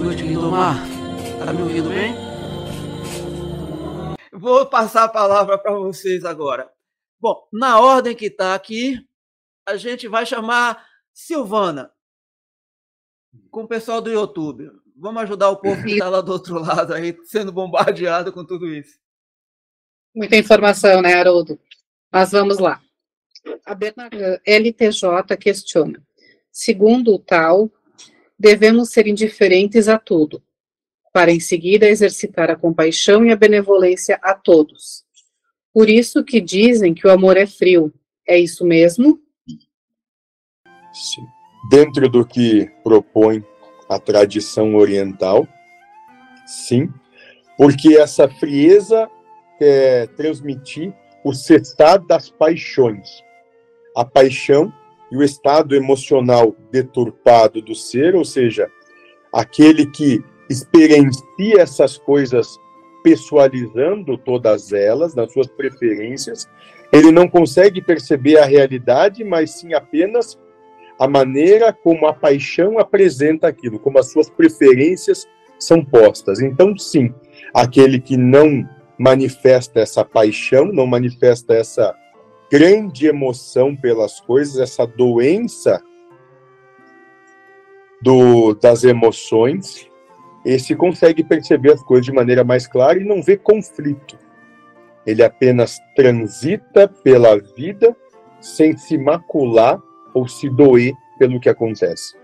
noite, Lindomar. Tá me ouvindo bem? Vou passar a palavra para vocês agora. Bom, na ordem que está aqui, a gente vai chamar Silvana, com o pessoal do YouTube. Vamos ajudar o povo que está lá do outro lado aí, sendo bombardeado com tudo isso. Muita informação, né, Haroldo? Mas vamos lá. A Bernarda LTJ questiona. Segundo o tal, devemos ser indiferentes a tudo, para em seguida exercitar a compaixão e a benevolência a todos. Por isso que dizem que o amor é frio. É isso mesmo? Sim. Dentro do que propõe a tradição oriental, sim, porque essa frieza é transmitir o cessar das paixões. A paixão e o estado emocional deturpado do ser, ou seja, aquele que experiencia essas coisas pessoalizando todas elas, nas suas preferências, ele não consegue perceber a realidade, mas sim apenas a maneira como a paixão apresenta aquilo, como as suas preferências são postas. Então, sim, aquele que não manifesta essa paixão, não manifesta essa grande emoção pelas coisas, essa doença do, das emoções, esse consegue perceber as coisas de maneira mais clara e não vê conflito. Ele apenas transita pela vida sem se macular ou se doer pelo que acontece.